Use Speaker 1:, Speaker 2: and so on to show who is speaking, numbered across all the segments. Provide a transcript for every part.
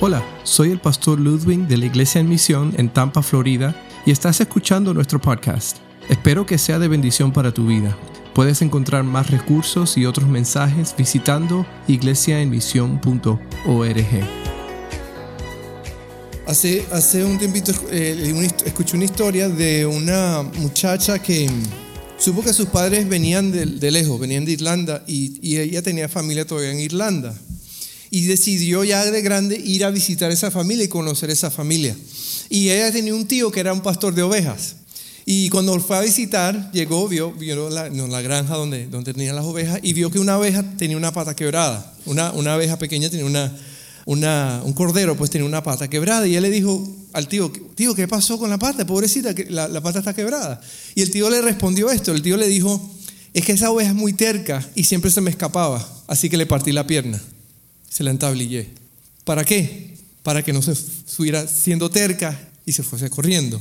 Speaker 1: Hola, soy el pastor Ludwig de la Iglesia en Misión en Tampa, Florida, y estás escuchando nuestro podcast. Espero que sea de bendición para tu vida. Puedes encontrar más recursos y otros mensajes visitando iglesiaenmisión.org.
Speaker 2: Hace, hace un tiempito eh, escuché una historia de una muchacha que supo que sus padres venían de, lejos, venían de Irlanda y, y ella tenía familia todavía en Irlanda y decidió ya de grande ir a visitar esa familia y conocer esa familia. Y ella tenía un tío que era un pastor de ovejas. Y cuando fue a visitar, llegó, vio, vio la, la, granja donde, donde tenían las ovejas y vio que una oveja tenía una pata quebrada. Una, una oveja pequeña tenía una, una, un cordero, pues tenía una pata quebrada. Y él le dijo al tío, tío, ¿qué pasó con la pata? Pobrecita, que la, la pata está quebrada. Y el tío le respondió esto. El tío le dijo, es que esa oveja es muy terca y siempre se me escapaba, así que le partí la pierna se la entablillé. ¿Para qué? Para que no se estuviera siendo terca y se fuese corriendo.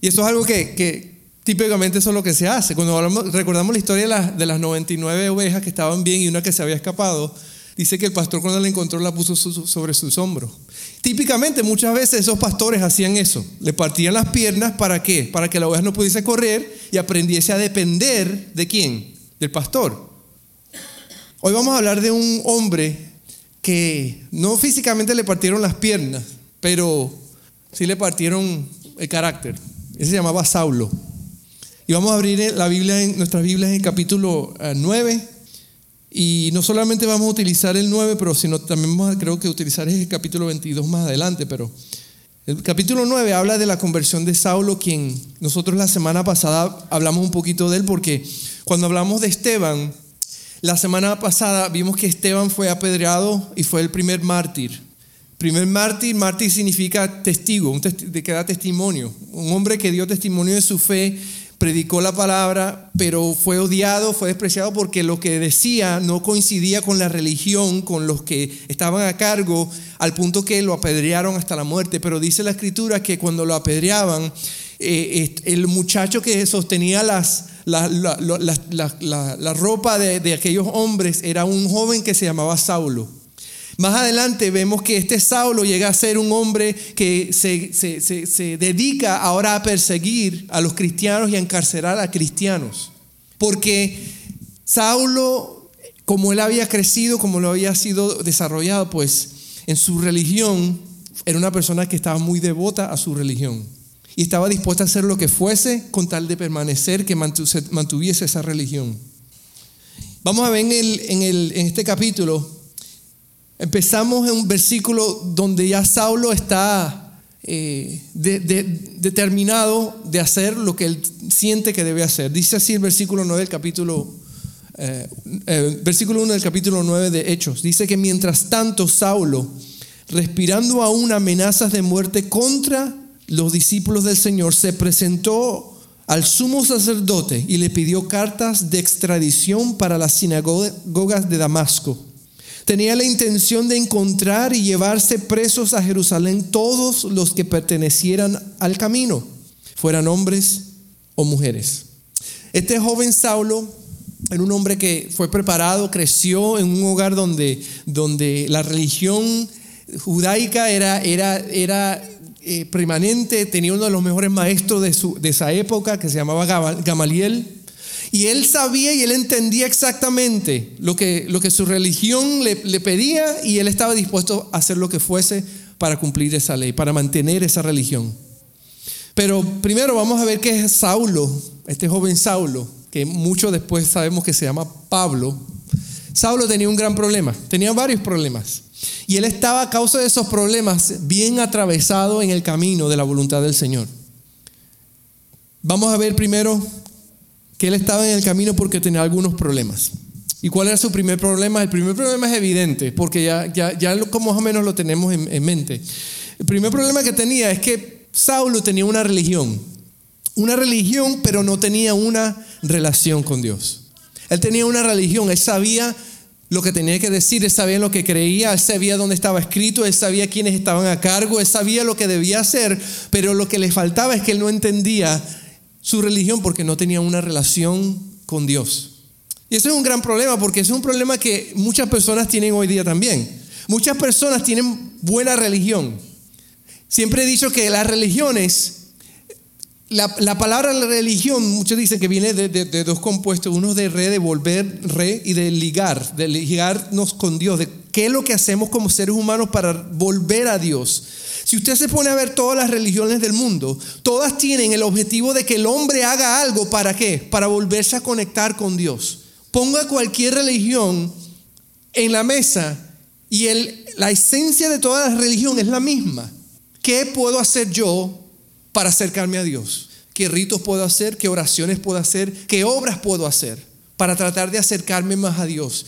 Speaker 2: Y esto es algo que, típicamente eso es lo que se hace. Cuando recordamos la historia de las, de las 99 ovejas que estaban bien y una que se había escapado, dice que el pastor cuando la encontró la puso sobre sus hombros. Típicamente muchas veces esos pastores hacían eso, le partían las piernas para qué? Para que la oveja no pudiese correr y aprendiese a depender de quién? Del pastor. Hoy vamos a hablar de un hombre que no físicamente le partieron las piernas, pero sí le partieron el carácter. Ese se llamaba Saulo. Y vamos a abrir la Biblia nuestras Biblias en el capítulo 9. Eh, y no solamente vamos a utilizar el 9, pero sino también vamos a, creo que utilizar el capítulo 22 más adelante. Pero el capítulo 9 habla de la conversión de Saulo, quien nosotros la semana pasada hablamos un poquito de él, porque cuando hablamos de Esteban, la semana pasada vimos que Esteban fue apedreado y fue el primer mártir. Primer mártir, mártir significa testigo, un que da testimonio. Un hombre que dio testimonio de su fe, predicó la palabra, pero fue odiado, fue despreciado porque lo que decía no coincidía con la religión, con los que estaban a cargo, al punto que lo apedrearon hasta la muerte. Pero dice la escritura que cuando lo apedreaban, eh, el muchacho que sostenía las, la, ropa de, aquellos hombres era un joven que se llamaba Saulo. Más adelante vemos que este Saulo llega a ser un hombre que se, se, dedica ahora a perseguir a los cristianos y a encarcelar a cristianos. Porque Saulo, como él había crecido, como lo había sido desarrollado, pues en su religión era una persona que estaba muy devota a su religión y estaba dispuesta a hacer lo que fuese con tal de permanecer, que mantuviese esa religión. Vamos a ver en, el, en, el, en este capítulo, empezamos en un versículo donde ya Saulo está eh, determinado de hacer lo que él siente que debe hacer. Dice así el versículo 9 del capítulo, eh, eh, versículo 1 del capítulo 9 de Hechos. Dice que mientras tanto Saulo, respirando aún amenazas de muerte contra los discípulos del Señor, se presentó al sumo sacerdote y le pidió cartas de extradición para las sinagogas de Damasco. Tenía la intención de encontrar y llevarse presos a Jerusalén todos los que pertenecieran al camino, fueran hombres o mujeres. Este joven Saulo era un hombre que fue preparado, creció en un hogar donde, donde la religión judaica era, era, era eh, permanente, tenía uno de los mejores maestros de, su, de esa época que se llamaba Gamaliel. Y él sabía y él entendía exactamente lo que, lo que su religión le, le, pedía y él estaba dispuesto a hacer lo que fuese para cumplir esa ley, para mantener esa religión. Pero primero vamos a ver qué es Saulo, este joven Saulo, que mucho después sabemos que se llama Pablo. Saulo tenía un gran problema, tenía varios problemas. Y él estaba a causa de esos problemas bien atravesado en el camino de la voluntad del Señor. Vamos a ver primero que él estaba en el camino porque tenía algunos problemas. ¿Y cuál era su primer problema? El primer problema es evidente, porque ya, ya, ya como más o menos lo tenemos en, en mente. El primer problema que tenía es que Saulo tenía una religión. Una religión, pero no tenía una relación con Dios. Él tenía una religión, él sabía lo que tenía que decir, él sabía lo que creía, él sabía dónde estaba escrito, él sabía quiénes estaban a cargo, él sabía lo que debía hacer, pero lo que le faltaba es que él no entendía su religión porque no tenía una relación con Dios. Y eso es un gran problema porque es un problema que muchas personas tienen hoy día también. Muchas personas tienen buena religión. Siempre he dicho que las religiones, la, palabra religión, muchos dicen que viene de, dos compuestos, uno de re, de volver, re, y de ligar, de ligarnos con Dios, de qué es lo que hacemos como seres humanos para volver a Dios. Si usted se pone a ver todas las religiones del mundo, todas tienen el objetivo de que el hombre haga algo, ¿para qué? Para volverse a conectar con Dios. Ponga cualquier religión en la mesa y el, la esencia de toda la religión es la misma. ¿Qué puedo hacer yo para acercarme a Dios? ¿Qué ritos puedo hacer? ¿Qué oraciones puedo hacer? ¿Qué obras puedo hacer para tratar de acercarme más a Dios?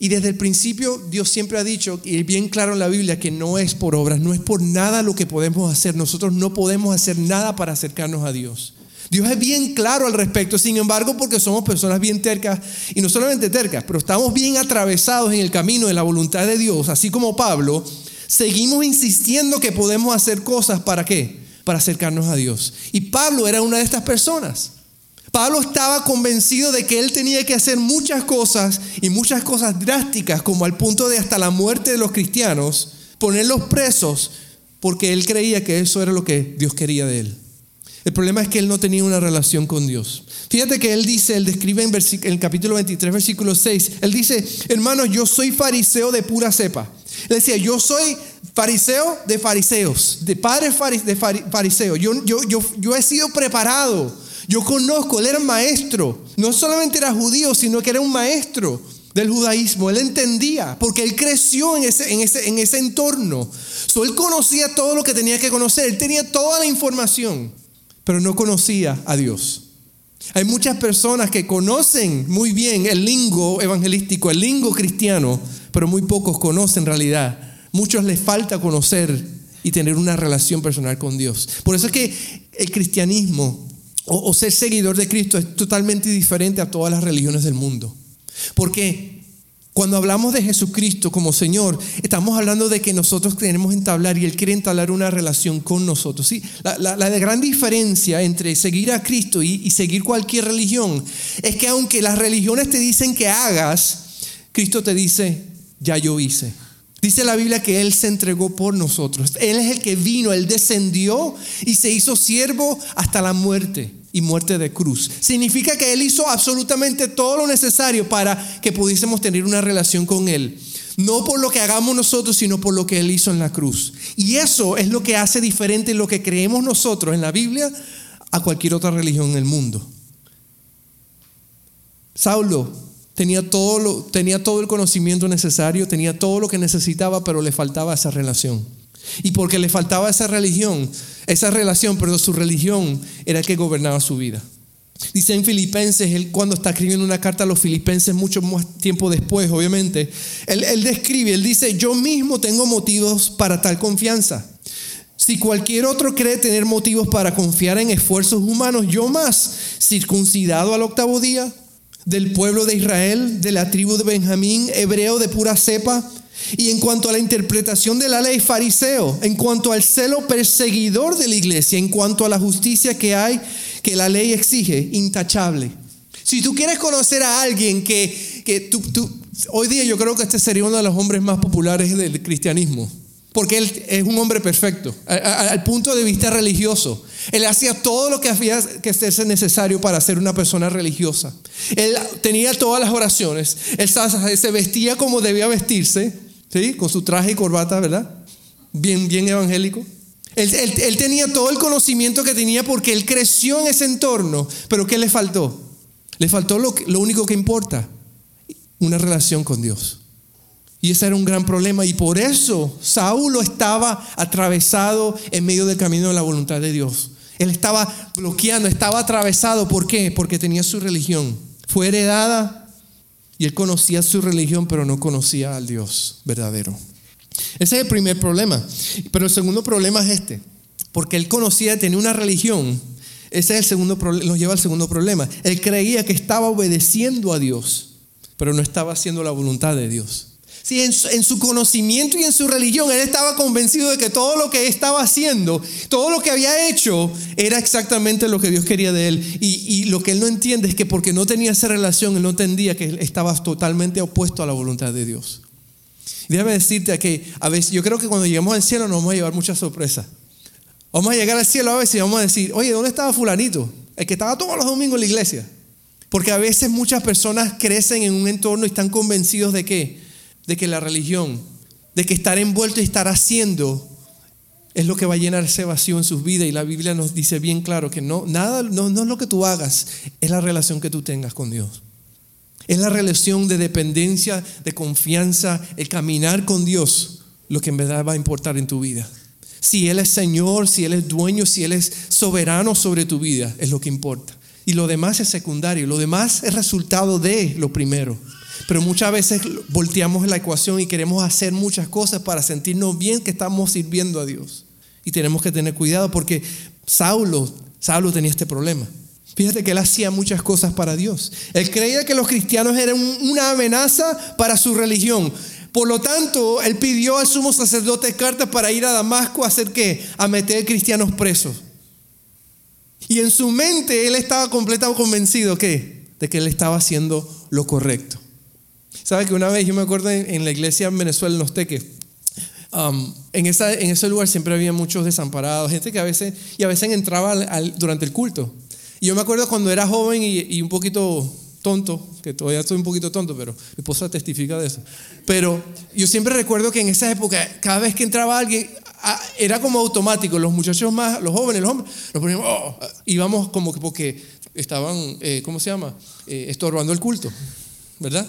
Speaker 2: Y desde el principio Dios siempre ha dicho, y bien claro en la Biblia, que no es por obras, no es por nada lo que podemos hacer. Nosotros no podemos hacer nada para acercarnos a Dios. Dios es bien claro al respecto, sin embargo, porque somos personas bien tercas, y no solamente tercas, pero estamos bien atravesados en el camino de la voluntad de Dios, así como Pablo, seguimos insistiendo que podemos hacer cosas para qué? Para acercarnos a Dios. Y Pablo era una de estas personas. Pablo estaba convencido de que él tenía que hacer muchas cosas y muchas cosas drásticas, como al punto de hasta la muerte de los cristianos, ponerlos presos, porque él creía que eso era lo que Dios quería de él. El problema es que él no tenía una relación con Dios. Fíjate que él dice, él describe en, el capítulo 23, versículo 6, él dice, hermanos, yo soy fariseo de pura cepa. Él decía, yo soy fariseo de fariseos, de padre de fariseo. Yo, he sido preparado. Yo conozco, él era maestro. No solamente era judío, sino que era un maestro del judaísmo. Él entendía, porque él creció en ese, en ese, en ese entorno. So, él conocía todo lo que tenía que conocer. Él tenía toda la información pero no conocía a Dios. Hay muchas personas que conocen muy bien el lingo evangelístico, el lingo cristiano, pero muy pocos conocen en realidad. Muchos les falta conocer y tener una relación personal con Dios. Por eso es que el cristianismo o, o ser seguidor de Cristo es totalmente diferente a todas las religiones del mundo. Porque cuando hablamos de Jesucristo como Señor, estamos hablando de que nosotros queremos entablar y Él quiere entablar una relación con nosotros. ¿sí? La, gran diferencia entre seguir a Cristo y, y seguir cualquier religión es que aunque las religiones te dicen que hagas, Cristo te dice, ya yo hice. Dice la Biblia que Él se entregó por nosotros. Él es el que vino, Él descendió y se hizo siervo hasta la muerte y muerte de cruz. Significa que Él hizo absolutamente todo lo necesario para que pudiésemos tener una relación con Él. No por lo que hagamos nosotros, sino por lo que Él hizo en la cruz. Y eso es lo que hace diferente lo que creemos nosotros en la Biblia a cualquier otra religión en el mundo. Saulo tenía todo, lo, tenía todo el conocimiento necesario, tenía todo lo que necesitaba, pero le faltaba esa relación. Y porque le faltaba esa religión, esa relación, pero su religión era que gobernaba su vida. Dice en Filipenses, él cuando está escribiendo una carta a los filipenses, mucho más tiempo después, obviamente, él, él describe, él dice, yo mismo tengo motivos para tal confianza. Si cualquier otro cree tener motivos para confiar en esfuerzos humanos, yo más, circuncidado al octavo día, del pueblo de Israel, de la tribu de Benjamín, hebreo de pura cepa, y en cuanto a la interpretación de la ley, fariseo. En cuanto al celo perseguidor de la iglesia. En cuanto a la justicia que hay, que la ley exige, intachable. Si tú quieres conocer a alguien que, que tú, tú, hoy día yo creo que este sería uno de los hombres más populares del cristianismo. Porque él es un hombre perfecto, al punto de vista religioso. Él hacía todo lo que había que ser necesario para ser una persona religiosa. Él tenía todas las oraciones. Él se vestía como debía vestirse. ¿Sí? Con su traje y corbata, ¿verdad? Bien, bien evangélico. Él, tenía todo el conocimiento que tenía porque él creció en ese entorno, pero ¿qué le faltó? Le faltó lo, lo único que importa, una relación con Dios. Y ese era un gran problema y por eso Saulo estaba atravesado en medio del camino de la voluntad de Dios. Él estaba bloqueando, estaba atravesado. ¿Por qué? Porque tenía su religión. Fue heredada y él conocía su religión, pero no conocía al Dios verdadero. Ese es el primer problema. Pero el segundo problema es este. Porque él conocía, tenía una religión. Ese es el segundo nos lleva al segundo problema. Él creía que estaba obedeciendo a Dios, pero no estaba haciendo la voluntad de Dios. Sí, en su, conocimiento y en su religión, él estaba convencido de que todo lo que estaba haciendo, todo lo que había hecho, era exactamente lo que Dios quería de él. Y, y lo que él no entiende es que porque no tenía esa relación, él no entendía que él estaba totalmente opuesto a la voluntad de Dios. déjame decirte que a veces yo creo que cuando lleguemos al cielo nos vamos a llevar muchas sorpresas. Vamos a llegar al cielo a veces y vamos a decir, oye, ¿dónde estaba fulanito? El que estaba todos los domingos en la iglesia. Porque a veces muchas personas crecen en un entorno y están convencidos de que, de que la religión, de que estar envuelto y estar haciendo es lo que va a llenar ese vacío en sus vidas. Y la Biblia nos dice bien claro que no, nada, no, no es lo que tú hagas, es la relación que tú tengas con Dios. Es la relación de dependencia, de confianza, el caminar con Dios, lo que en verdad va a importar en tu vida. Si Él es Señor, si Él es dueño, si Él es soberano sobre tu vida, es lo que importa. Y lo demás es secundario, lo demás es resultado de lo primero. Pero muchas veces volteamos la ecuación y queremos hacer muchas cosas para sentirnos bien que estamos sirviendo a Dios. Y tenemos que tener cuidado porque Saulo, Saulo tenía este problema. Fíjate que él hacía muchas cosas para Dios. Él creía que los cristianos eran una amenaza para su religión. Por lo tanto, él pidió al sumo sacerdote cartas para ir a Damasco a hacer qué? A meter cristianos presos. Y en su mente él estaba completamente convencido ¿qué? de que él estaba haciendo lo correcto. ¿Sabe que una vez yo me acuerdo en, la iglesia en Venezuela, en Los um, en, esa, en ese lugar siempre había muchos desamparados, gente que a veces, y a veces entraba durante el culto. Y yo me acuerdo cuando era joven y, un poquito tonto, que todavía estoy un poquito tonto, pero mi esposa testifica de eso. Pero yo siempre recuerdo que en esa época, cada vez que entraba alguien, era como automático. Los muchachos más, los jóvenes, los hombres, nos poníamos, oh, íbamos como que porque estaban, eh, ¿cómo se llama? Eh, estorbando el culto, ¿verdad?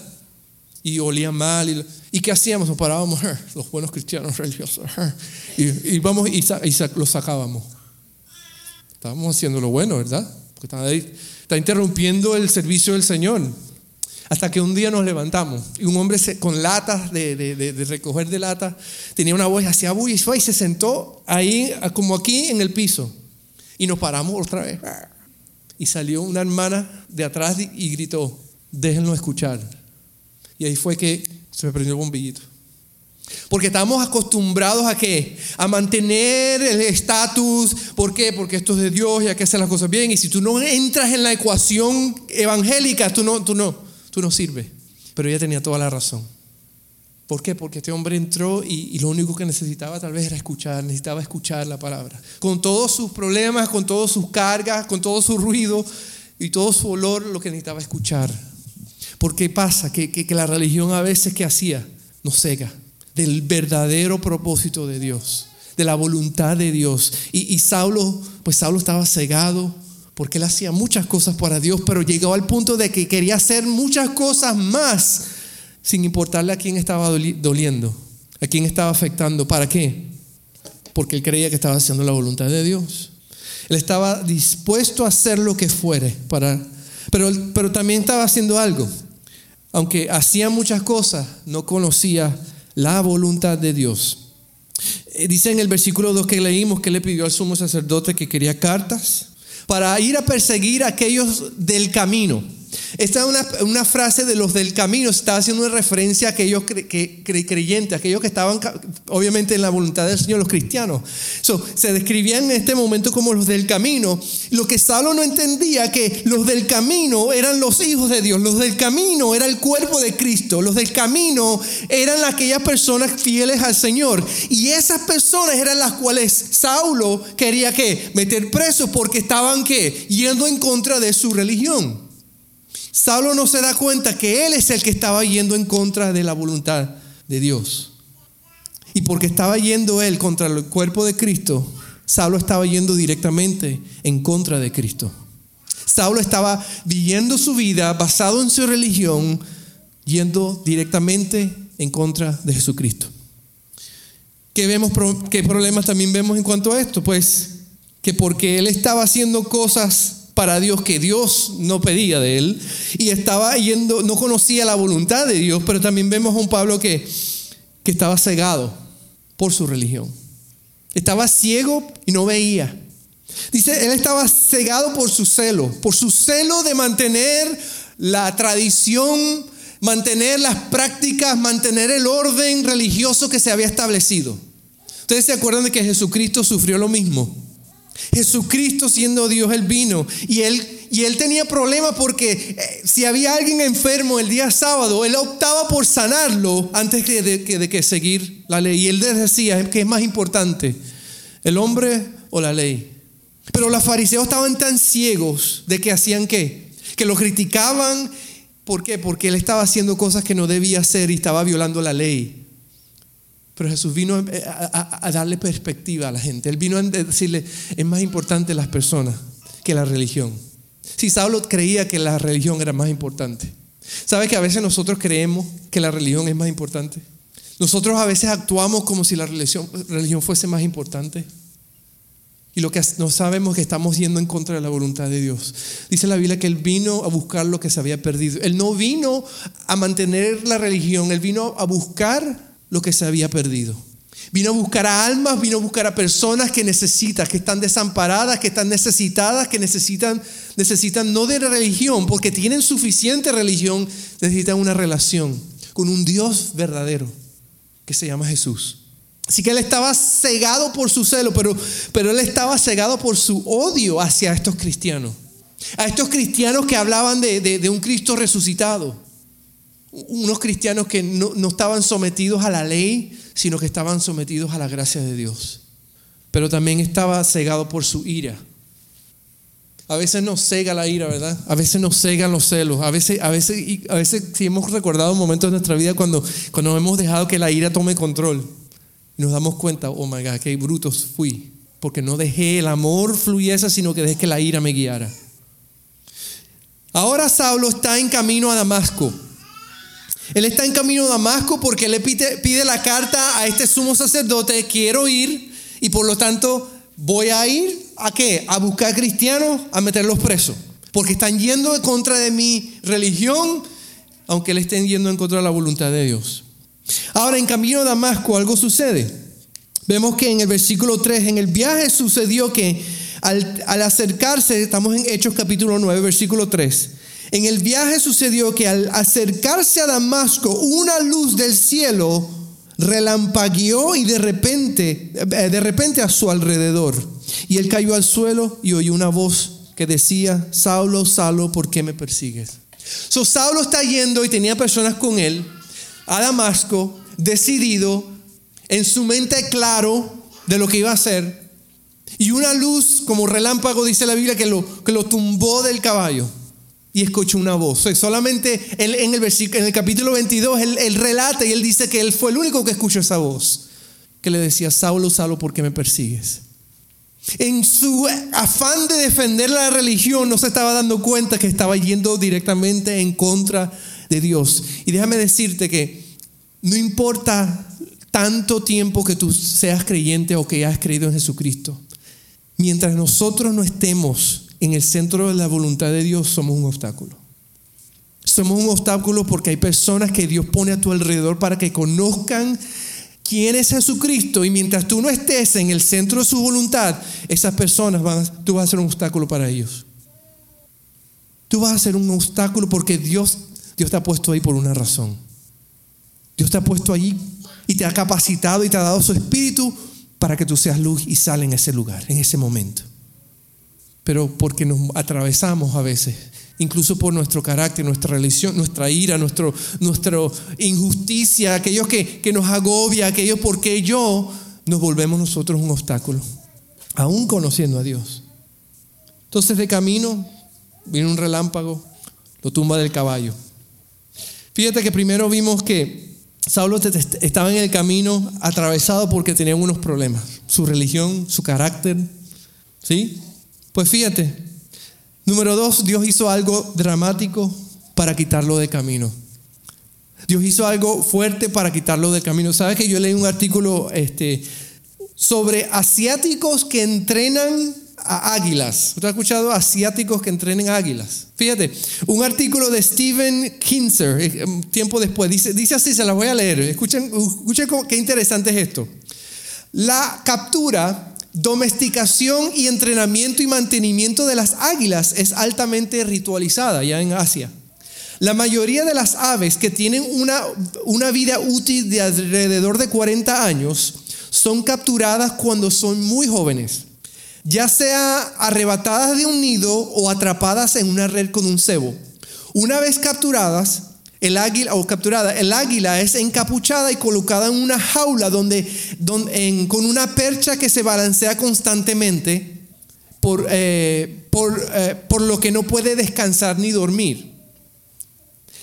Speaker 2: Y olían mal. Y, qué hacíamos? Nos parábamos, los buenos cristianos religiosos, y, y, vamos y, y los sacábamos. Estábamos haciendo lo bueno, ¿verdad? porque está, interrumpiendo el servicio del Señor. Hasta que un día nos levantamos y un hombre con latas de, recoger de lata tenía una voz, hacía bulla y se sentó ahí, como aquí en el piso. Y nos paramos otra vez. Y salió una hermana de atrás y gritó: Déjenlo escuchar. Y ahí fue que se me prendió el bombillito. Porque estamos acostumbrados a qué? A mantener el estatus. ¿Por qué? Porque esto es de Dios y hay que hacer las cosas bien. Y si tú no entras en la ecuación evangélica, tú no, tú no, tú no sirves. Pero ella tenía toda la razón. ¿Por qué? Porque este hombre entró y, y, lo único que necesitaba tal vez era escuchar, necesitaba escuchar la palabra. Con todos sus problemas, con todas sus cargas, con todo su ruido y todo su olor, lo que necesitaba escuchar. ¿Por qué pasa? Que, que, la religión a veces que hacía nos cega del verdadero propósito de Dios, de la voluntad de Dios. Y, Saulo, pues Saulo estaba cegado porque él hacía muchas cosas para Dios, pero llegó al punto de que quería hacer muchas cosas más sin importarle a quién estaba doliendo, a quién estaba afectando. ¿Para qué? Porque él creía que estaba haciendo la voluntad de Dios. Él estaba dispuesto a hacer lo que fuere, para, pero, pero también estaba haciendo algo. Aunque hacía muchas cosas, no conocía la voluntad de Dios. Eh, dice en el versículo 2 que leímos que le pidió al sumo sacerdote que quería cartas para ir a perseguir a aquellos del camino esta es una, frase de los del camino, está haciendo una referencia a aquellos que, creyentes, aquellos que estaban obviamente en la voluntad del Señor, los cristianos. se describían en este momento como los del camino. Lo que Saulo no entendía que los del camino eran los hijos de Dios, los del camino era el cuerpo de Cristo, los del camino eran aquellas personas fieles al Señor. Y esas personas eran las cuales Saulo quería que meter presos porque estaban yendo en contra de su religión. Saulo no se da cuenta que él es el que estaba yendo en contra de la voluntad de Dios. Y porque estaba yendo él contra el cuerpo de Cristo, Saulo estaba yendo directamente en contra de Cristo. Saulo estaba viviendo su vida basado en su religión, yendo directamente en contra de Jesucristo. ¿Qué, vemos, ¿Qué problemas también vemos en cuanto a esto? Pues que porque él estaba haciendo cosas para Dios que Dios no pedía de él y estaba yendo, no conocía la voluntad de Dios, pero también vemos a un Pablo que, que estaba cegado por su religión. Estaba ciego y no veía. Dice, él estaba cegado por su celo, por su celo de mantener la tradición, mantener las prácticas, mantener el orden religioso que se había establecido. Ustedes se acuerdan de que Jesucristo sufrió lo mismo. Jesucristo siendo Dios, Él vino y Él y él tenía problemas porque eh, si había alguien enfermo el día sábado, él optaba por sanarlo antes de, de, que seguir la ley. Y él decía, ¿qué es más importante? ¿El hombre o la ley? Pero los fariseos estaban tan ciegos de que hacían qué? Que lo criticaban. ¿Por qué? Porque él estaba haciendo cosas que no debía hacer y estaba violando la ley. Pero Jesús vino a, a darle perspectiva a la gente. Él vino a decirle, es más importante las personas que la religión. Si Saulo creía que la religión era más importante. ¿Sabe que a veces nosotros creemos que la religión es más importante? Nosotros a veces actuamos como si la religión, religión fuese más importante. Y lo que no sabemos es que estamos yendo en contra de la voluntad de Dios. Dice la Biblia que Él vino a buscar lo que se había perdido. Él no vino a mantener la religión, Él vino a buscar lo que se había perdido. Vino a buscar a almas, vino a buscar a personas que necesitan, que están desamparadas, que están necesitadas, que necesitan, necesitan no de religión, porque tienen suficiente religión, necesitan una relación con un Dios verdadero que se llama Jesús. Así que él estaba cegado por su celo, pero, pero él estaba cegado por su odio hacia estos cristianos. A estos cristianos que hablaban de, un Cristo resucitado. Unos cristianos que no, no estaban sometidos a la ley, sino que estaban sometidos a la gracia de Dios. Pero también estaba cegado por su ira. A veces nos cega la ira, ¿verdad? A veces nos cegan los celos. A veces, a veces, a veces si hemos recordado momentos de nuestra vida cuando, cuando hemos dejado que la ira tome control. Nos damos cuenta, oh my God, qué brutos fui. Porque no dejé el amor fluyese, sino que dejé que la ira me guiara. Ahora Saulo está en camino a Damasco. Él está en camino a Damasco porque le pide, la carta a este sumo sacerdote, quiero ir y por lo tanto voy a ir a qué? A buscar cristianos, a meterlos presos. Porque están yendo en contra de mi religión, aunque le estén yendo en contra de la voluntad de Dios. Ahora, en camino a Damasco algo sucede. Vemos que en el versículo 3, en el viaje sucedió que al, al acercarse, estamos en Hechos capítulo 9, versículo 3, en el viaje sucedió que al acercarse a Damasco, una luz del cielo relampagueó y de repente, eh, de repente a su alrededor. Y él cayó al suelo y oyó una voz que decía, Saulo, Saulo, ¿por qué me persigues? So, Saulo está yendo y tenía personas con él a Damasco, decidido, en su mente claro de lo que iba a hacer. Y una luz como relámpago, dice la Biblia, que lo, que lo tumbó del caballo y escuchó una voz. Solamente en, el, en el capítulo 22 él, relata y él dice que él fue el único que escuchó esa voz, que le decía, Saulo, Saulo, ¿por qué me persigues? En su afán de defender la religión no se estaba dando cuenta que estaba yendo directamente en contra de Dios. Y déjame decirte que no importa tanto tiempo que tú seas creyente o que hayas creído en Jesucristo, mientras nosotros no estemos en el centro de la voluntad de Dios, somos un obstáculo. Somos un obstáculo porque hay personas que Dios pone a tu alrededor para que conozcan quién es Jesucristo y mientras tú no estés en el centro de su voluntad, esas personas van, tú vas a ser un obstáculo para ellos. Tú vas a ser un obstáculo porque Dios, Dios te ha puesto ahí por una razón. Dios te ha puesto allí y te ha capacitado y te ha dado su espíritu para que tú seas luz y sal en ese lugar, en ese momento pero porque nos atravesamos a veces, incluso por nuestro carácter, nuestra religión, nuestra ira, nuestro, nuestra injusticia, aquellos que, que nos agobia, aquellos porque yo, nos volvemos nosotros un obstáculo, aún conociendo a Dios. Entonces de camino viene un relámpago, lo tumba del caballo. Fíjate que primero vimos que Saulo estaba en el camino atravesado porque tenía unos problemas, su religión, su carácter, ¿sí? Pues fíjate, número dos, Dios hizo algo dramático para quitarlo de camino. Dios hizo algo fuerte para quitarlo de camino. ¿Sabes que yo leí un artículo este, sobre asiáticos que entrenan a águilas? ¿Usted ha escuchado asiáticos que entrenan águilas? Fíjate, un artículo de Steven Kinzer, eh, tiempo después, dice, dice así, se las voy a leer. Escuchen, escuchen qué interesante es esto. La captura domesticación y entrenamiento y mantenimiento de las águilas es altamente ritualizada ya en Asia. La mayoría de las aves que tienen una, una vida útil de alrededor de 40 años son capturadas cuando son muy jóvenes. ya sea arrebatadas de un nido o atrapadas en una red con un cebo. Una vez capturadas, el águila o capturada, el águila es encapuchada y colocada en una jaula donde, con una percha que se balancea constantemente por, eh, eh, por lo que no puede descansar ni dormir.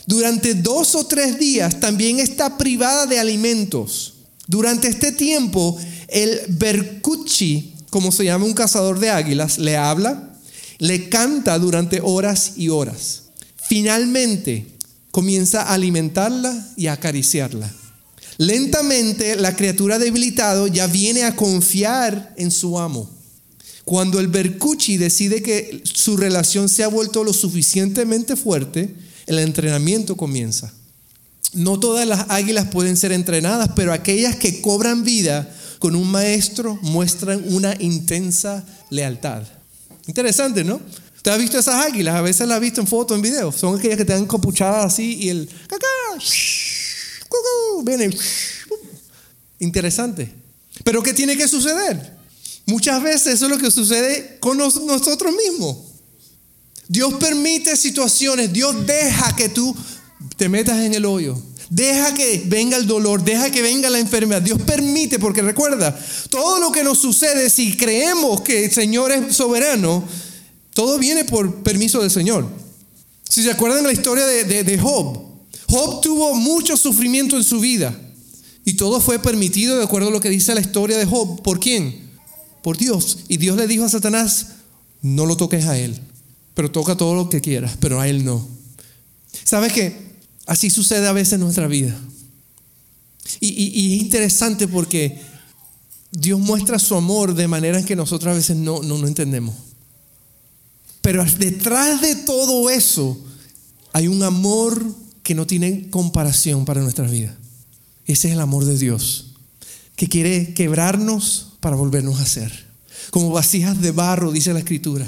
Speaker 2: Durante dos o tres días también está privada de alimentos. Durante este tiempo, el bercuchi, como se llama un cazador de águilas, le habla, le canta durante horas y horas. Finalmente, comienza a alimentarla y a acariciarla. Lentamente, la criatura debilitado ya viene a confiar en su amo. Cuando el bercuchi decide que su relación se ha vuelto lo suficientemente fuerte, el entrenamiento comienza. No todas las águilas pueden ser entrenadas, pero aquellas que cobran vida con un maestro muestran una intensa lealtad. Interesante, ¿no? ¿Te has visto esas águilas? A veces las has visto en fotos, en videos. Son aquellas que te dan copuchadas así y el cacá, viene. Interesante. Pero ¿qué tiene que suceder? Muchas veces eso es lo que sucede con nosotros mismos. Dios permite situaciones, Dios deja que tú te metas en el hoyo. Deja que venga el dolor, deja que venga la enfermedad. Dios permite, porque recuerda, todo lo que nos sucede, si creemos que el Señor es soberano, todo viene por permiso del Señor. Si se acuerdan la historia de, de Job, Job tuvo mucho sufrimiento en su vida y todo fue permitido de acuerdo a lo que dice la historia de Job. ¿Por quién? Por Dios. Y Dios le dijo a Satanás, no lo toques a él pero toca todo lo que quieras, pero a Él no. ¿Sabes qué? Así sucede a veces en nuestra vida. Y, es interesante porque Dios muestra su amor de manera en que nosotros a veces no, no, no entendemos. Pero detrás de todo eso hay un amor que no tiene comparación para nuestras vidas. Ese es el amor de Dios, que quiere quebrarnos para volvernos a ser. Como vasijas de barro, dice la Escritura.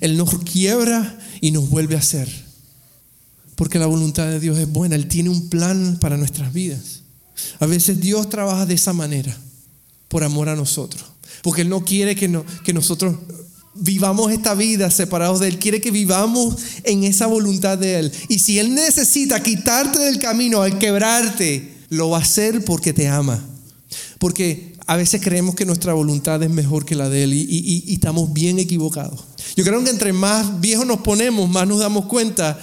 Speaker 2: Él nos quiebra y nos vuelve a hacer. Porque la voluntad de Dios es buena. Él tiene un plan para nuestras vidas. A veces Dios trabaja de esa manera, por amor a nosotros. Porque Él no quiere que, no, que nosotros vivamos esta vida separados de Él. Quiere que vivamos en esa voluntad de Él. Y si Él necesita quitarte del camino al quebrarte, lo va a hacer porque te ama. Porque a veces creemos que nuestra voluntad es mejor que la de Él y, estamos bien equivocados. Yo creo que entre más viejos nos ponemos, más nos damos cuenta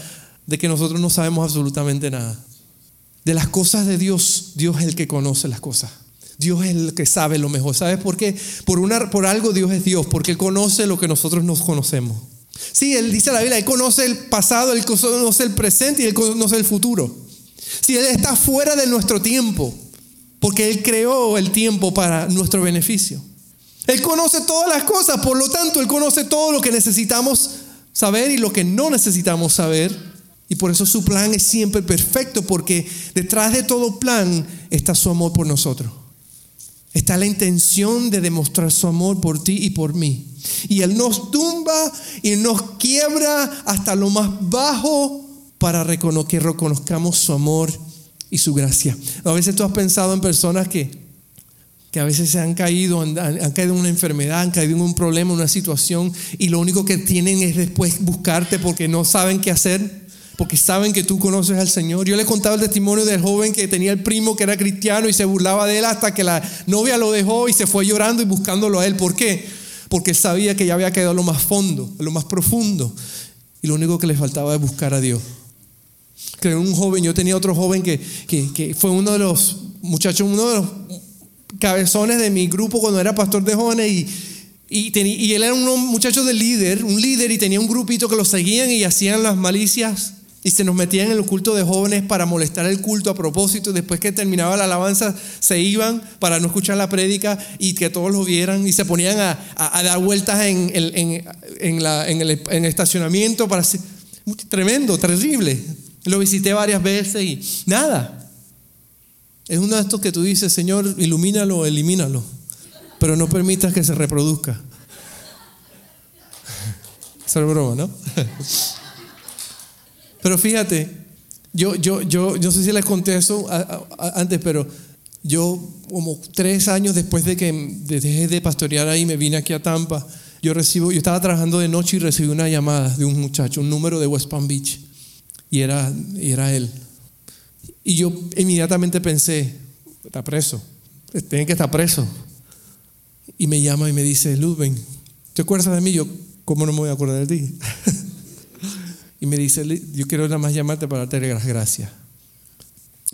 Speaker 2: de que nosotros no sabemos absolutamente nada. De las cosas de Dios, Dios es el que conoce las cosas. Dios es el que sabe lo mejor. ¿Sabes por qué? Por, una, por algo Dios es Dios, porque Él conoce lo que nosotros nos conocemos. Sí, Él dice la Biblia, Él conoce el pasado, Él conoce el presente y Él conoce el futuro. Si Él está fuera de nuestro tiempo, porque Él creó el tiempo para nuestro beneficio. Él conoce todas las cosas, por lo tanto, Él conoce todo lo que necesitamos saber y lo que no necesitamos saber. Y por eso su plan es siempre perfecto, porque detrás de todo plan está su amor por nosotros. Está la intención de demostrar su amor por ti y por mí. Y Él nos tumba y nos quiebra hasta lo más bajo para que reconozcamos su amor y su gracia. A veces tú has pensado en personas que, que a veces se han caído, han, caído en una enfermedad, han caído en un problema, en una situación, y lo único que tienen es después buscarte porque no saben qué hacer, porque saben que tú conoces al Señor. Yo le contaba el testimonio del joven que tenía el primo que era cristiano y se burlaba de él hasta que la novia lo dejó y se fue llorando y buscándolo a él. ¿Por qué? Porque sabía que ya había quedado lo más fondo, lo más profundo, y lo único que le faltaba es buscar a Dios que un joven, yo tenía otro joven que, que, fue uno de los muchachos, uno de los cabezones de mi grupo cuando era pastor de jóvenes y, y, y él era un muchacho de líder, un líder y tenía un grupito que lo seguían y hacían las malicias y se nos metían en el culto de jóvenes para molestar el culto a propósito. Después que terminaba la alabanza, se iban para no escuchar la prédica y que todos lo vieran y se ponían a, a, dar vueltas en, en, en, el, en estacionamiento para tremendo, terrible. Lo visité varias veces y nada. Es uno de estos que tú dices, Señor, ilumínalo, elimínalo, pero no permitas que se reproduzca. es broma, ¿no? pero fíjate, yo, yo, yo, yo no sé si les conté eso antes, pero yo como tres años después de que dejé de pastorear ahí, me vine aquí a Tampa yo recibo, yo estaba trabajando de noche y recibí una llamada de un muchacho, un número de West Palm Beach. Y era, y era él. Y yo inmediatamente pensé, está preso, tiene que estar preso. Y me llama y me dice, Ludwig, ¿te acuerdas de mí? Yo, ¿cómo no me voy a acordar de ti? y me dice, yo quiero nada más llamarte para darte las gracias.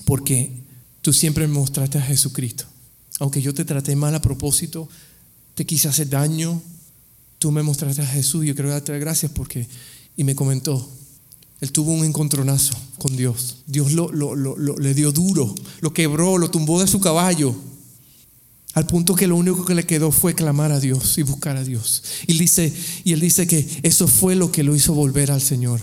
Speaker 2: Porque tú siempre me mostraste a Jesucristo. Aunque yo te traté mal a propósito, te quise hacer daño, tú me mostraste a Jesús. Yo quiero darte las gracias porque... Y me comentó, él tuvo un encontronazo con Dios. Dios lo, le dio duro, lo quebró, lo tumbó de su caballo. Al punto que lo único que le quedó fue clamar a Dios y buscar a Dios. Y dice, y él dice que eso fue lo que lo hizo volver al Señor.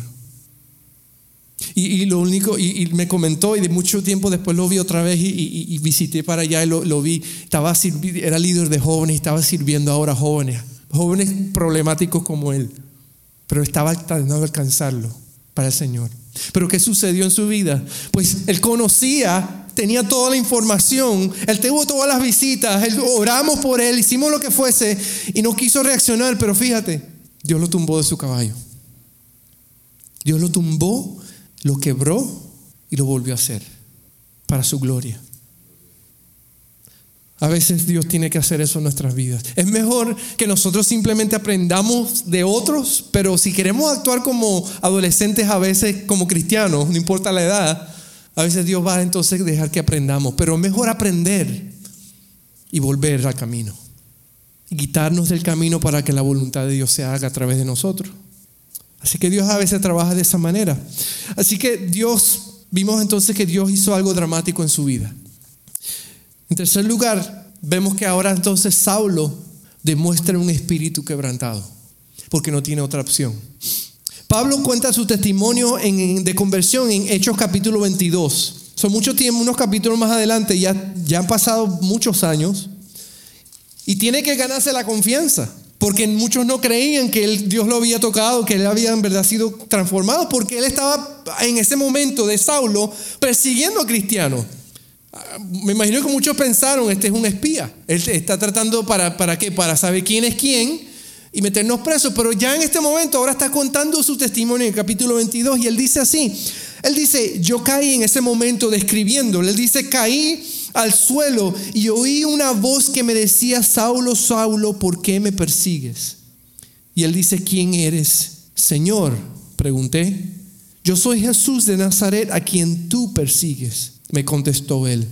Speaker 2: Y, lo único, y, me comentó, y de mucho tiempo después lo vi otra vez y, visité para allá y lo, vi. Estaba era líder de jóvenes y estaba sirviendo ahora jóvenes, jóvenes problemáticos como él. Pero estaba tratando de alcanzarlo para el Señor. Pero ¿qué sucedió en su vida? Pues él conocía tenía toda la información, él tuvo todas las visitas, oramos por él, hicimos lo que fuese y no quiso reaccionar, pero fíjate, Dios lo tumbó de su caballo. Dios lo tumbó, lo quebró y lo volvió a hacer para su gloria. A veces Dios tiene que hacer eso en nuestras vidas. Es mejor que nosotros simplemente aprendamos de otros, pero si queremos actuar como adolescentes a veces, como cristianos, no importa la edad, a veces Dios va a entonces dejar que aprendamos, pero es mejor aprender y volver al camino. Y quitarnos del camino para que la voluntad de Dios se haga a través de nosotros. Así que Dios a veces trabaja de esa manera. Así que Dios, vimos entonces que Dios hizo algo dramático en su vida. En tercer lugar, vemos que ahora entonces Saulo demuestra un espíritu quebrantado, porque no tiene otra opción. Pablo cuenta su testimonio de conversión en Hechos capítulo 22. Son mucho tiempo, unos capítulos más adelante, ya, ya han pasado muchos años. Y tiene que ganarse la confianza, porque muchos no creían que Dios lo había tocado, que él había en verdad sido transformado, porque él estaba en ese momento de Saulo persiguiendo a cristianos. Me imagino que muchos pensaron, este es un espía. Él está tratando para, para qué? Para saber quién es quién y meternos presos. Pero ya en este momento ahora está contando su testimonio en el capítulo 22 y él dice así. Él dice, yo caí en ese momento describiendo. Él dice, caí al suelo y oí una voz que me decía, Saulo, Saulo, ¿por qué me persigues? Y él dice, ¿quién eres? Señor, pregunté. Yo soy Jesús de Nazaret a quien tú persigues, me contestó él.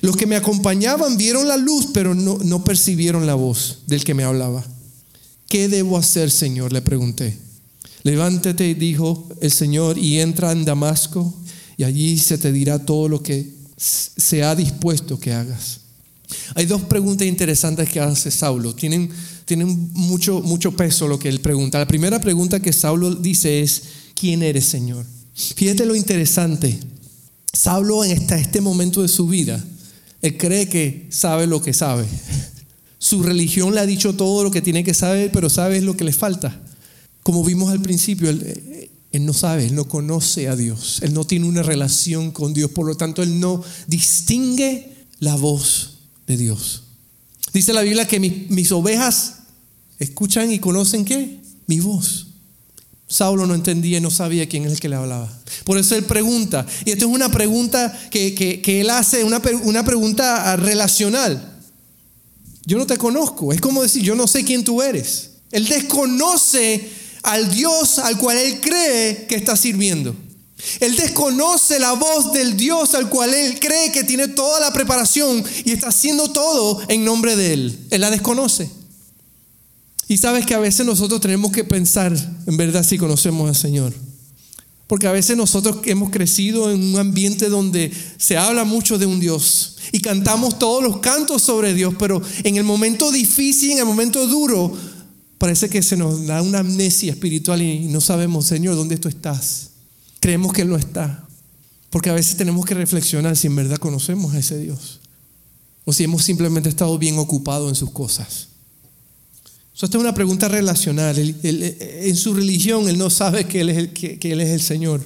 Speaker 2: Los que me acompañaban vieron la luz, pero no, no percibieron la voz del que me hablaba. ¿Qué debo hacer, Señor? Le pregunté. Levántate, dijo el Señor, y entra en Damasco, y allí se te dirá todo lo que se ha dispuesto que hagas. Hay dos preguntas interesantes que hace Saulo. Tienen, tienen mucho, mucho peso lo que él pregunta. La primera pregunta que Saulo dice es, ¿quién eres, Señor? Fíjate lo interesante. Saulo en este momento de su vida, él cree que sabe lo que sabe. Su religión le ha dicho todo lo que tiene que saber, pero sabe lo que le falta. Como vimos al principio, él, no sabe, él no conoce a Dios, él no tiene una relación con Dios, por lo tanto él no distingue la voz de Dios. Dice la Biblia que mis, ovejas escuchan y conocen qué? Mi voz. Saulo no entendía y no sabía quién es el que le hablaba. Por eso él pregunta. Y esto es una pregunta que, que, él hace, una, una pregunta relacional. Yo no te conozco. Es como decir, yo no sé quién tú eres. Él desconoce al Dios al cual él cree que está sirviendo. Él desconoce la voz del Dios al cual él cree que tiene toda la preparación y está haciendo todo en nombre de él. Él la desconoce. Y sabes que a veces nosotros tenemos que pensar, en verdad, si conocemos al Señor. Porque a veces nosotros hemos crecido en un ambiente donde se habla mucho de un Dios y cantamos todos los cantos sobre Dios, pero en el momento difícil, en el momento duro, parece que se nos da una amnesia espiritual y no sabemos, Señor, ¿dónde tú estás? Creemos que Él no está. Porque a veces tenemos que reflexionar si en verdad conocemos a ese Dios o si hemos simplemente estado bien ocupados en sus cosas. esta es una pregunta relacional. en su religión él no sabe que él, es el, que él es el Señor.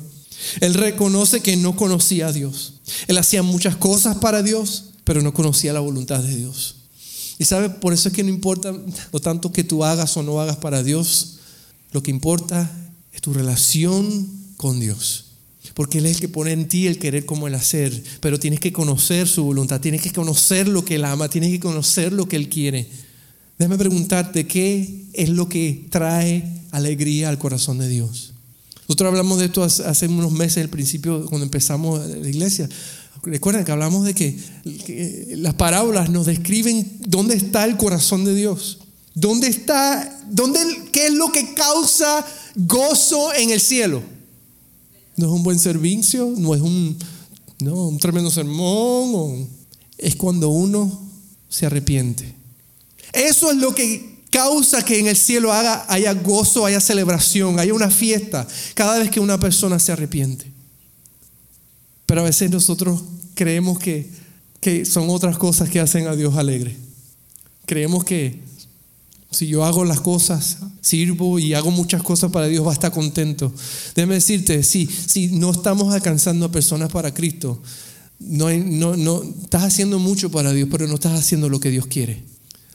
Speaker 2: Él reconoce que no conocía a Dios. Él hacía muchas cosas para Dios, pero no conocía la voluntad de Dios. Y sabe, por eso es que no importa lo tanto que tú hagas o no hagas para Dios, lo que importa es tu relación con Dios. Porque Él es el que pone en ti el querer como el hacer. Pero tienes que conocer su voluntad, tienes que conocer lo que Él ama, tienes que conocer lo que Él quiere. Déjame preguntarte, ¿qué es lo que trae alegría al corazón de Dios? Nosotros hablamos de esto hace unos meses, al principio, cuando empezamos la iglesia. Recuerden que hablamos de que, las parábolas nos describen dónde está el corazón de Dios. ¿Dónde está? Dónde, ¿Qué es lo que causa gozo en el cielo? No es un buen servicio, no es un, no, un tremendo sermón, es cuando uno se arrepiente. Eso es lo que causa que en el cielo haga, haya gozo, haya celebración, haya una fiesta cada vez que una persona se arrepiente. Pero a veces nosotros creemos que, que son otras cosas que hacen a Dios alegre. Creemos que si yo hago las cosas, sirvo y hago muchas cosas para Dios, va a estar contento. Déjame decirte, si, si no estamos alcanzando a personas para Cristo, no, no, no, estás haciendo mucho para Dios, pero no estás haciendo lo que Dios quiere,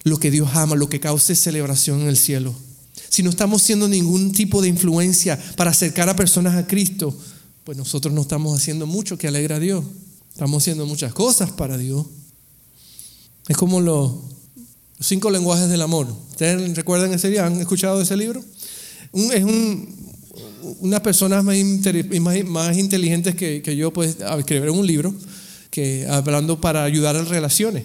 Speaker 2: lo que Dios ama, lo que cause celebración en el cielo. Si no estamos haciendo ningún tipo de influencia para acercar a personas a Cristo, pues nosotros no estamos haciendo mucho que alegra a Dios. Estamos haciendo muchas cosas para Dios. Es como lo, los cinco lenguajes del amor. ¿Ustedes recuerdan ese día? ¿Han escuchado ese libro? es un, unas personas más, inteligentes que, yo, pues, escribieron un libro que, hablando para ayudar a relaciones.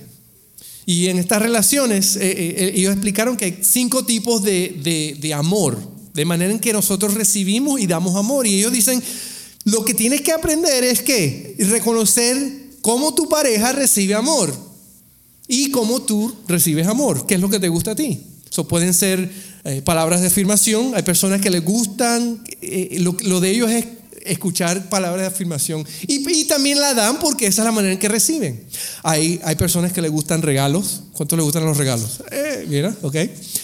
Speaker 2: Y en estas relaciones, eh, eh, eh, ellos explicaron que hay cinco tipos de, de, de amor, de manera en que nosotros recibimos y damos amor. Y ellos dicen, lo que tienes que aprender es que reconocer cómo tu pareja recibe amor y cómo tú recibes amor. ¿Qué es lo que te gusta a ti? Eso pueden ser eh, palabras de afirmación. Hay personas que les gustan, eh, lo, de ellos es escuchar palabras de afirmación. Y, también la dan porque esa es la manera en que reciben. Hay, hay personas que les gustan regalos. ¿Cuánto les gustan los regalos? Eh, mira, ok.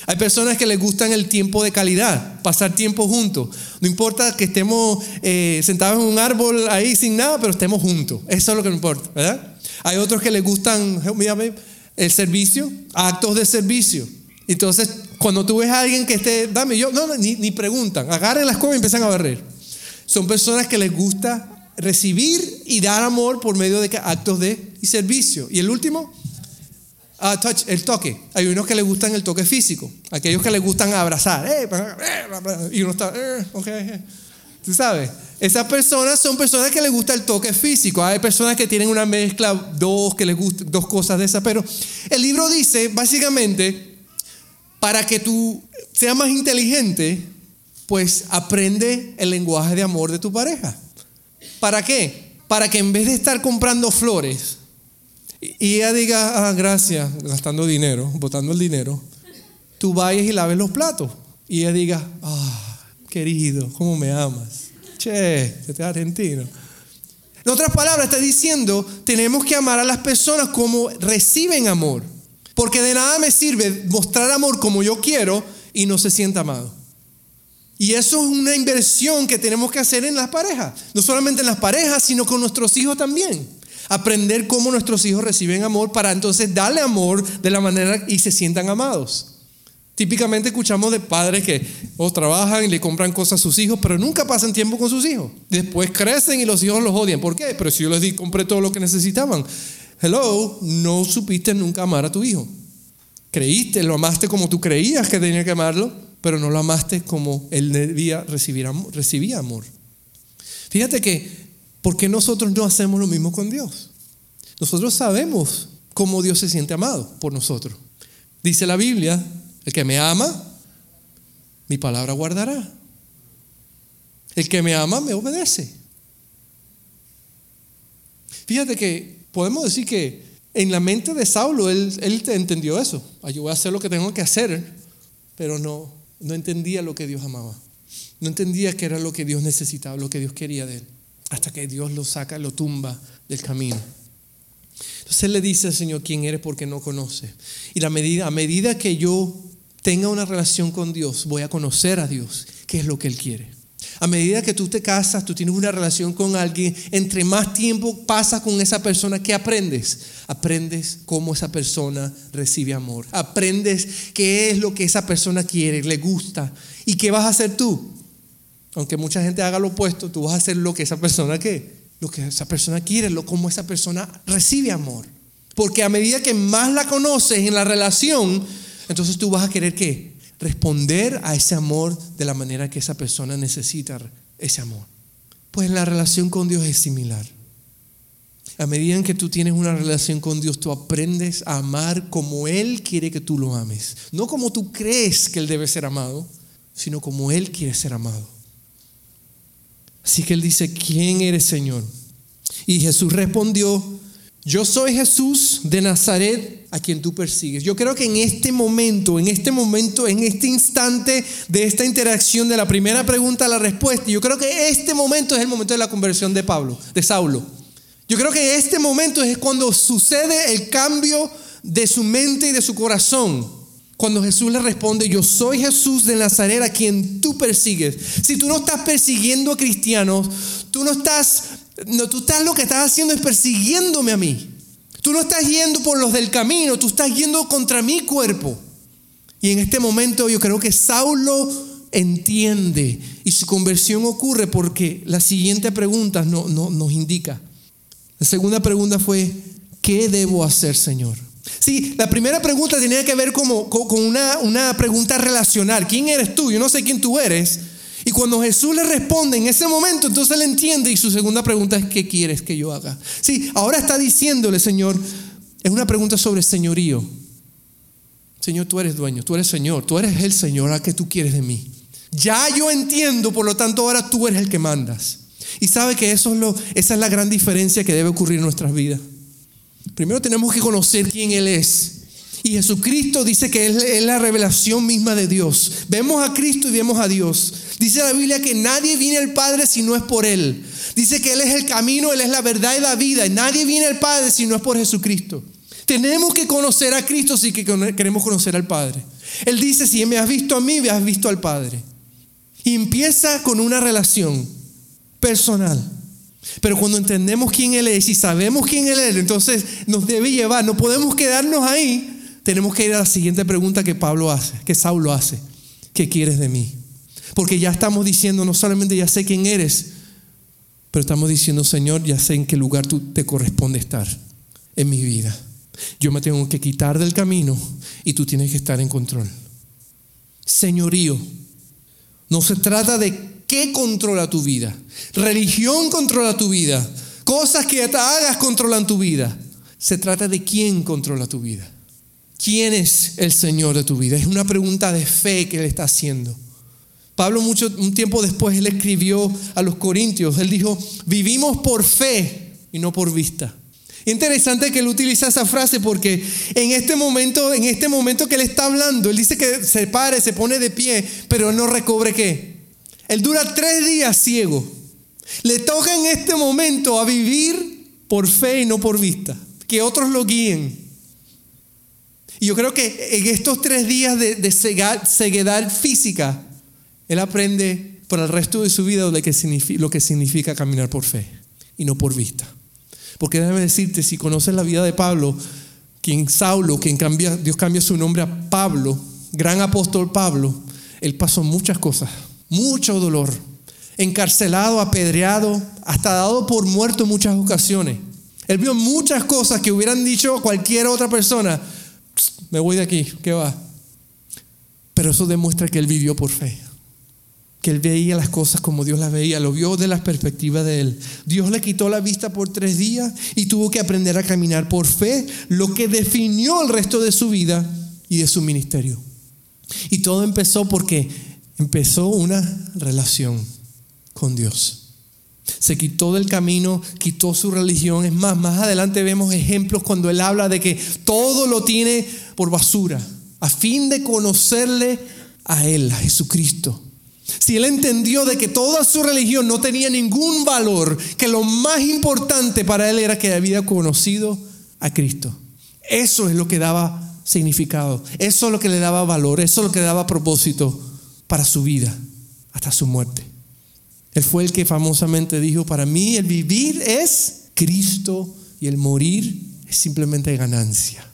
Speaker 2: Hay personas que les gustan el tiempo de calidad, pasar tiempo juntos. No importa que estemos sentados en un árbol ahí sin nada, pero estemos juntos. Eso es lo que me importa, ¿verdad? Hay otros que les gustan, mírame, el servicio, actos de servicio. Entonces, cuando tú ves a alguien que esté, dame, yo, no, ni, ni preguntan, agarren las cosas y empiezan a barrer. Son personas que les gusta recibir y dar amor por medio de actos de servicio. Y el último, touch, el toque. Hay unos que les gustan el toque físico, aquellos que les gustan abrazar. Eh, y uno está, eh, okay. ¿Tú sabes? Esas personas son personas que les gusta el toque físico. Hay personas que tienen una mezcla, dos, que les gusta, dos cosas de esas. Pero el libro dice, básicamente, para que tú seas más inteligente, pues aprende el lenguaje de amor de tu pareja. ¿Para qué? Para que en vez de estar comprando flores y ella diga, ah, gracias, gastando dinero, botando el dinero, tú vayas y laves los platos. Y ella diga, ah, querido, ¿cómo me amas? Che, este es argentino. En otras palabras, está diciendo, tenemos que amar a las personas como reciben amor. Porque de nada me sirve mostrar amor como yo quiero y no se sienta amado. Y eso es una inversión que tenemos que hacer en las parejas. No solamente en las parejas, sino con nuestros hijos también. Aprender cómo nuestros hijos reciben amor para entonces darle amor de la manera y se sientan amados. Típicamente escuchamos de padres que trabajan y le compran cosas a sus hijos, pero nunca pasan tiempo con sus hijos. Después crecen y los hijos los odian. ¿Por qué? Pero si yo les di, compré todo lo que necesitaban. Hello, no supiste nunca amar a tu hijo. Creíste, lo amaste como tú creías que tenía que amarlo, pero no lo amaste como él debía recibir amor, recibía amor. Fíjate que, ¿por qué nosotros no hacemos lo mismo con Dios? Nosotros sabemos cómo Dios se siente amado por nosotros. Dice la Biblia el que me ama, mi palabra guardará. El que me ama, me obedece. Fíjate que podemos decir que en la mente de Saulo él, él entendió eso. Ah, yo voy a hacer lo que tengo que hacer, pero no, no entendía lo que Dios amaba. No entendía que era lo que Dios necesitaba, lo que Dios quería de él. Hasta que Dios lo saca, lo tumba del camino. Entonces él le dice al Señor quién eres porque no conoce. Y la medida, a medida que yo tenga una relación con Dios, voy a conocer a Dios, qué es lo que Él quiere. A medida que tú te casas, tú tienes una relación con alguien, entre más tiempo pasas con esa persona, ¿qué aprendes? Aprendes cómo esa persona recibe amor. Aprendes qué es lo que esa persona quiere, le gusta. ¿Y qué vas a hacer tú? Aunque mucha gente haga lo opuesto, tú vas a hacer lo que esa persona qué? Lo que esa persona quiere, lo cómo esa persona recibe amor. Porque a medida que más la conoces en la relación, entonces tú vas a querer qué? Responder a ese amor de la manera que esa persona necesita ese amor. Pues la relación con Dios es similar. A medida en que tú tienes una relación con Dios, tú aprendes a amar como Él quiere que tú lo ames. No como tú crees que Él debe ser amado, sino como Él quiere ser amado. Así que Él dice, ¿quién eres Señor? Y Jesús respondió, yo soy Jesús de Nazaret a quien tú persigues. Yo creo que en este momento, en este momento, en este instante de esta interacción de la primera pregunta a la respuesta, yo creo que este momento es el momento de la conversión de Pablo, de Saulo. Yo creo que este momento es cuando sucede el cambio de su mente y de su corazón. Cuando Jesús le responde, yo soy Jesús de Nazaret a quien tú persigues. Si tú no estás persiguiendo a cristianos, tú no estás no, tú estás lo que estás haciendo es persiguiéndome a mí. Tú no estás yendo por los del camino, tú estás yendo contra mi cuerpo. Y en este momento yo creo que Saulo entiende y su conversión ocurre porque la siguiente pregunta no, nos indica. La segunda pregunta fue, ¿qué debo hacer, Señor? Sí, la primera pregunta tenía que ver como, con una, una pregunta relacional. ¿Quién eres tú? Yo no sé quién tú eres. Cuando Jesús le responde en ese momento, entonces él entiende y su segunda pregunta es, ¿qué quieres que yo haga? Sí, ahora está diciéndole, Señor, es una pregunta sobre señorío. Señor, tú eres dueño, tú eres Señor, tú eres el Señor, ¿a qué tú quieres de mí? Ya yo entiendo, por lo tanto ahora tú eres el que mandas. Y sabe que eso es lo, esa es la gran diferencia que debe ocurrir en nuestras vidas. Primero tenemos que conocer quién Él es. Y Jesucristo dice que es la revelación misma de Dios. Vemos a Cristo y vemos a Dios. Dice la Biblia que nadie viene al Padre si no es por Él. Dice que Él es el camino, Él es la verdad y la vida. Y nadie viene al Padre si no es por Jesucristo. Tenemos que conocer a Cristo si queremos conocer al Padre. Él dice, si me has visto a mí, me has visto al Padre. Y empieza con una relación personal. Pero cuando entendemos quién Él es y sabemos quién Él es, entonces nos debe llevar. No podemos quedarnos ahí. Tenemos que ir a la siguiente pregunta que Pablo hace, que Saulo hace. ¿Qué quieres de mí? Porque ya estamos diciendo, no solamente ya sé quién eres, pero estamos diciendo, Señor, ya sé en qué lugar tú te corresponde estar en mi vida. Yo me tengo que quitar del camino y tú tienes que estar en control. Señorío, no se trata de qué controla tu vida. Religión controla tu vida. Cosas que te hagas controlan tu vida. Se trata de quién controla tu vida. ¿Quién es el Señor de tu vida? Es una pregunta de fe que le está haciendo. Pablo mucho un tiempo después él escribió a los corintios, él dijo, "Vivimos por fe y no por vista." Interesante que él utiliza esa frase porque en este momento, en este momento que él está hablando, él dice que se pare, se pone de pie, pero él no recobre qué. Él dura tres días ciego. Le toca en este momento a vivir por fe y no por vista. Que otros lo guíen. Y yo creo que en estos tres días de, de ceguedad física, él aprende por el resto de su vida lo que, significa, lo que significa caminar por fe y no por vista. Porque déjame decirte, si conoces la vida de Pablo, quien Saulo, quien cambia, Dios cambia su nombre a Pablo, gran apóstol Pablo, él pasó muchas cosas, mucho dolor, encarcelado, apedreado, hasta dado por muerto en muchas ocasiones. Él vio muchas cosas que hubieran dicho cualquier otra persona, me voy de aquí, ¿qué va? Pero eso demuestra que él vivió por fe que él veía las cosas como Dios las veía, lo vio de la perspectiva de él. Dios le quitó la vista por tres días y tuvo que aprender a caminar por fe, lo que definió el resto de su vida y de su ministerio. Y todo empezó porque empezó una relación con Dios. Se quitó del camino, quitó su religión. Es más, más adelante vemos ejemplos cuando él habla de que todo lo tiene por basura, a fin de conocerle a Él, a Jesucristo si él entendió de que toda su religión no tenía ningún valor, que lo más importante para él era que había conocido a Cristo. Eso es lo que daba significado, eso es lo que le daba valor, eso es lo que daba propósito para su vida hasta su muerte. Él fue el que famosamente dijo, para mí el vivir es Cristo y el morir es simplemente ganancia.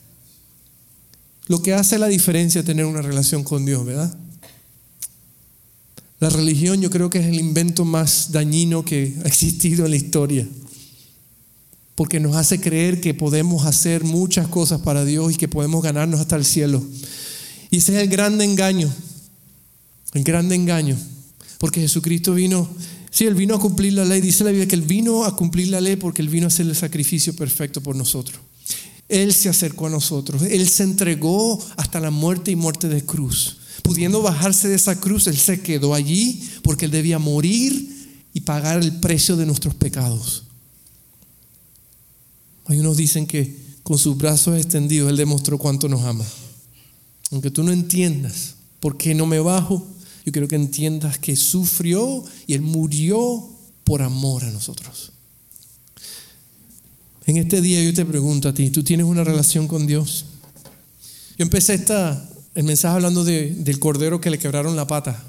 Speaker 2: Lo que hace la diferencia es tener una relación con Dios, ¿verdad? La religión yo creo que es el invento más dañino que ha existido en la historia, porque nos hace creer que podemos hacer muchas cosas para Dios y que podemos ganarnos hasta el cielo. Y ese es el grande engaño, el grande engaño, porque Jesucristo vino, sí, Él vino a cumplir la ley, dice la Biblia que Él vino a cumplir la ley porque Él vino a hacer el sacrificio perfecto por nosotros. Él se acercó a nosotros, Él se entregó hasta la muerte y muerte de cruz. Pudiendo bajarse de esa cruz, Él se quedó allí porque Él debía morir y pagar el precio de nuestros pecados. Hay unos dicen que con sus brazos extendidos Él demostró cuánto nos ama. Aunque tú no entiendas por qué no me bajo, yo quiero que entiendas que sufrió y Él murió por amor a nosotros. En este día yo te pregunto a ti, ¿tú tienes una relación con Dios? Yo empecé esta, el mensaje hablando del cordero que le quebraron la pata,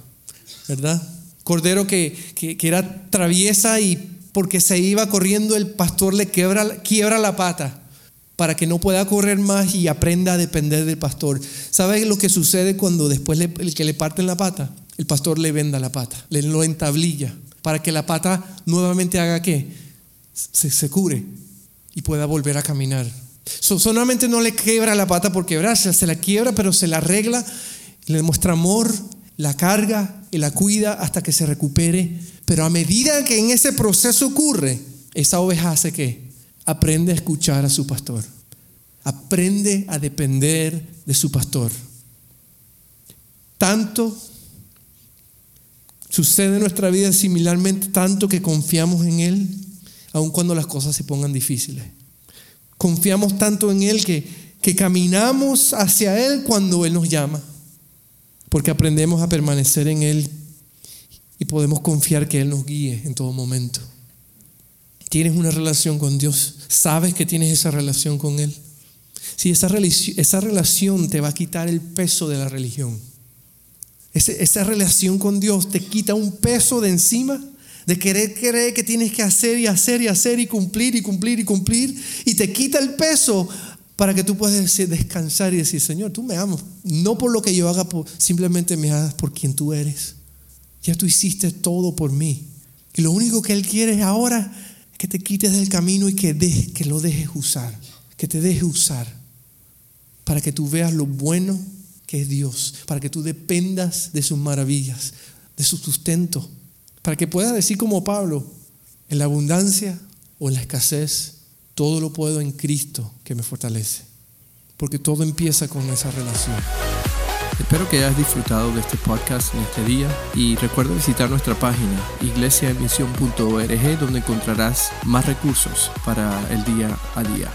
Speaker 2: ¿verdad? Cordero que, que, era traviesa y porque se iba corriendo el pastor le quiebra, quiebra la pata para que no pueda correr más y aprenda a depender del pastor. ¿Sabes lo que sucede cuando después el que le parten la pata? El pastor le venda la pata, le lo entablilla para que la pata nuevamente haga qué? Se, se cure y pueda volver a caminar. solamente no le quiebra la pata por quebrarse, se la quiebra, pero se la arregla, le muestra amor, la carga y la cuida hasta que se recupere. Pero a medida que en ese proceso ocurre, esa oveja hace qué? Aprende a escuchar a su pastor. Aprende a depender de su pastor. Tanto sucede en nuestra vida similarmente, tanto que confiamos en Él aun cuando las cosas se pongan difíciles. Confiamos tanto en Él que, que caminamos hacia Él cuando Él nos llama, porque aprendemos a permanecer en Él y podemos confiar que Él nos guíe en todo momento. Tienes una relación con Dios, sabes que tienes esa relación con Él. Si esa, esa relación te va a quitar el peso de la religión, esa relación con Dios te quita un peso de encima de querer creer que tienes que hacer y hacer y hacer y cumplir y cumplir y cumplir, y te quita el peso para que tú puedas descansar y decir, Señor, tú me amas, no por lo que yo haga, simplemente me hagas por quien tú eres. Ya tú hiciste todo por mí. Y lo único que Él quiere ahora es que te quites del camino y que, que lo dejes usar, que te dejes usar, para que tú veas lo bueno que es Dios, para que tú dependas de sus maravillas, de su sustento, para que puedas decir como Pablo, en la abundancia o en la escasez, todo lo puedo en Cristo que me fortalece. Porque todo empieza con esa relación.
Speaker 1: Espero que hayas disfrutado de este podcast en este día y recuerda visitar nuestra página iglesiaemisión.org donde encontrarás más recursos para el día a día.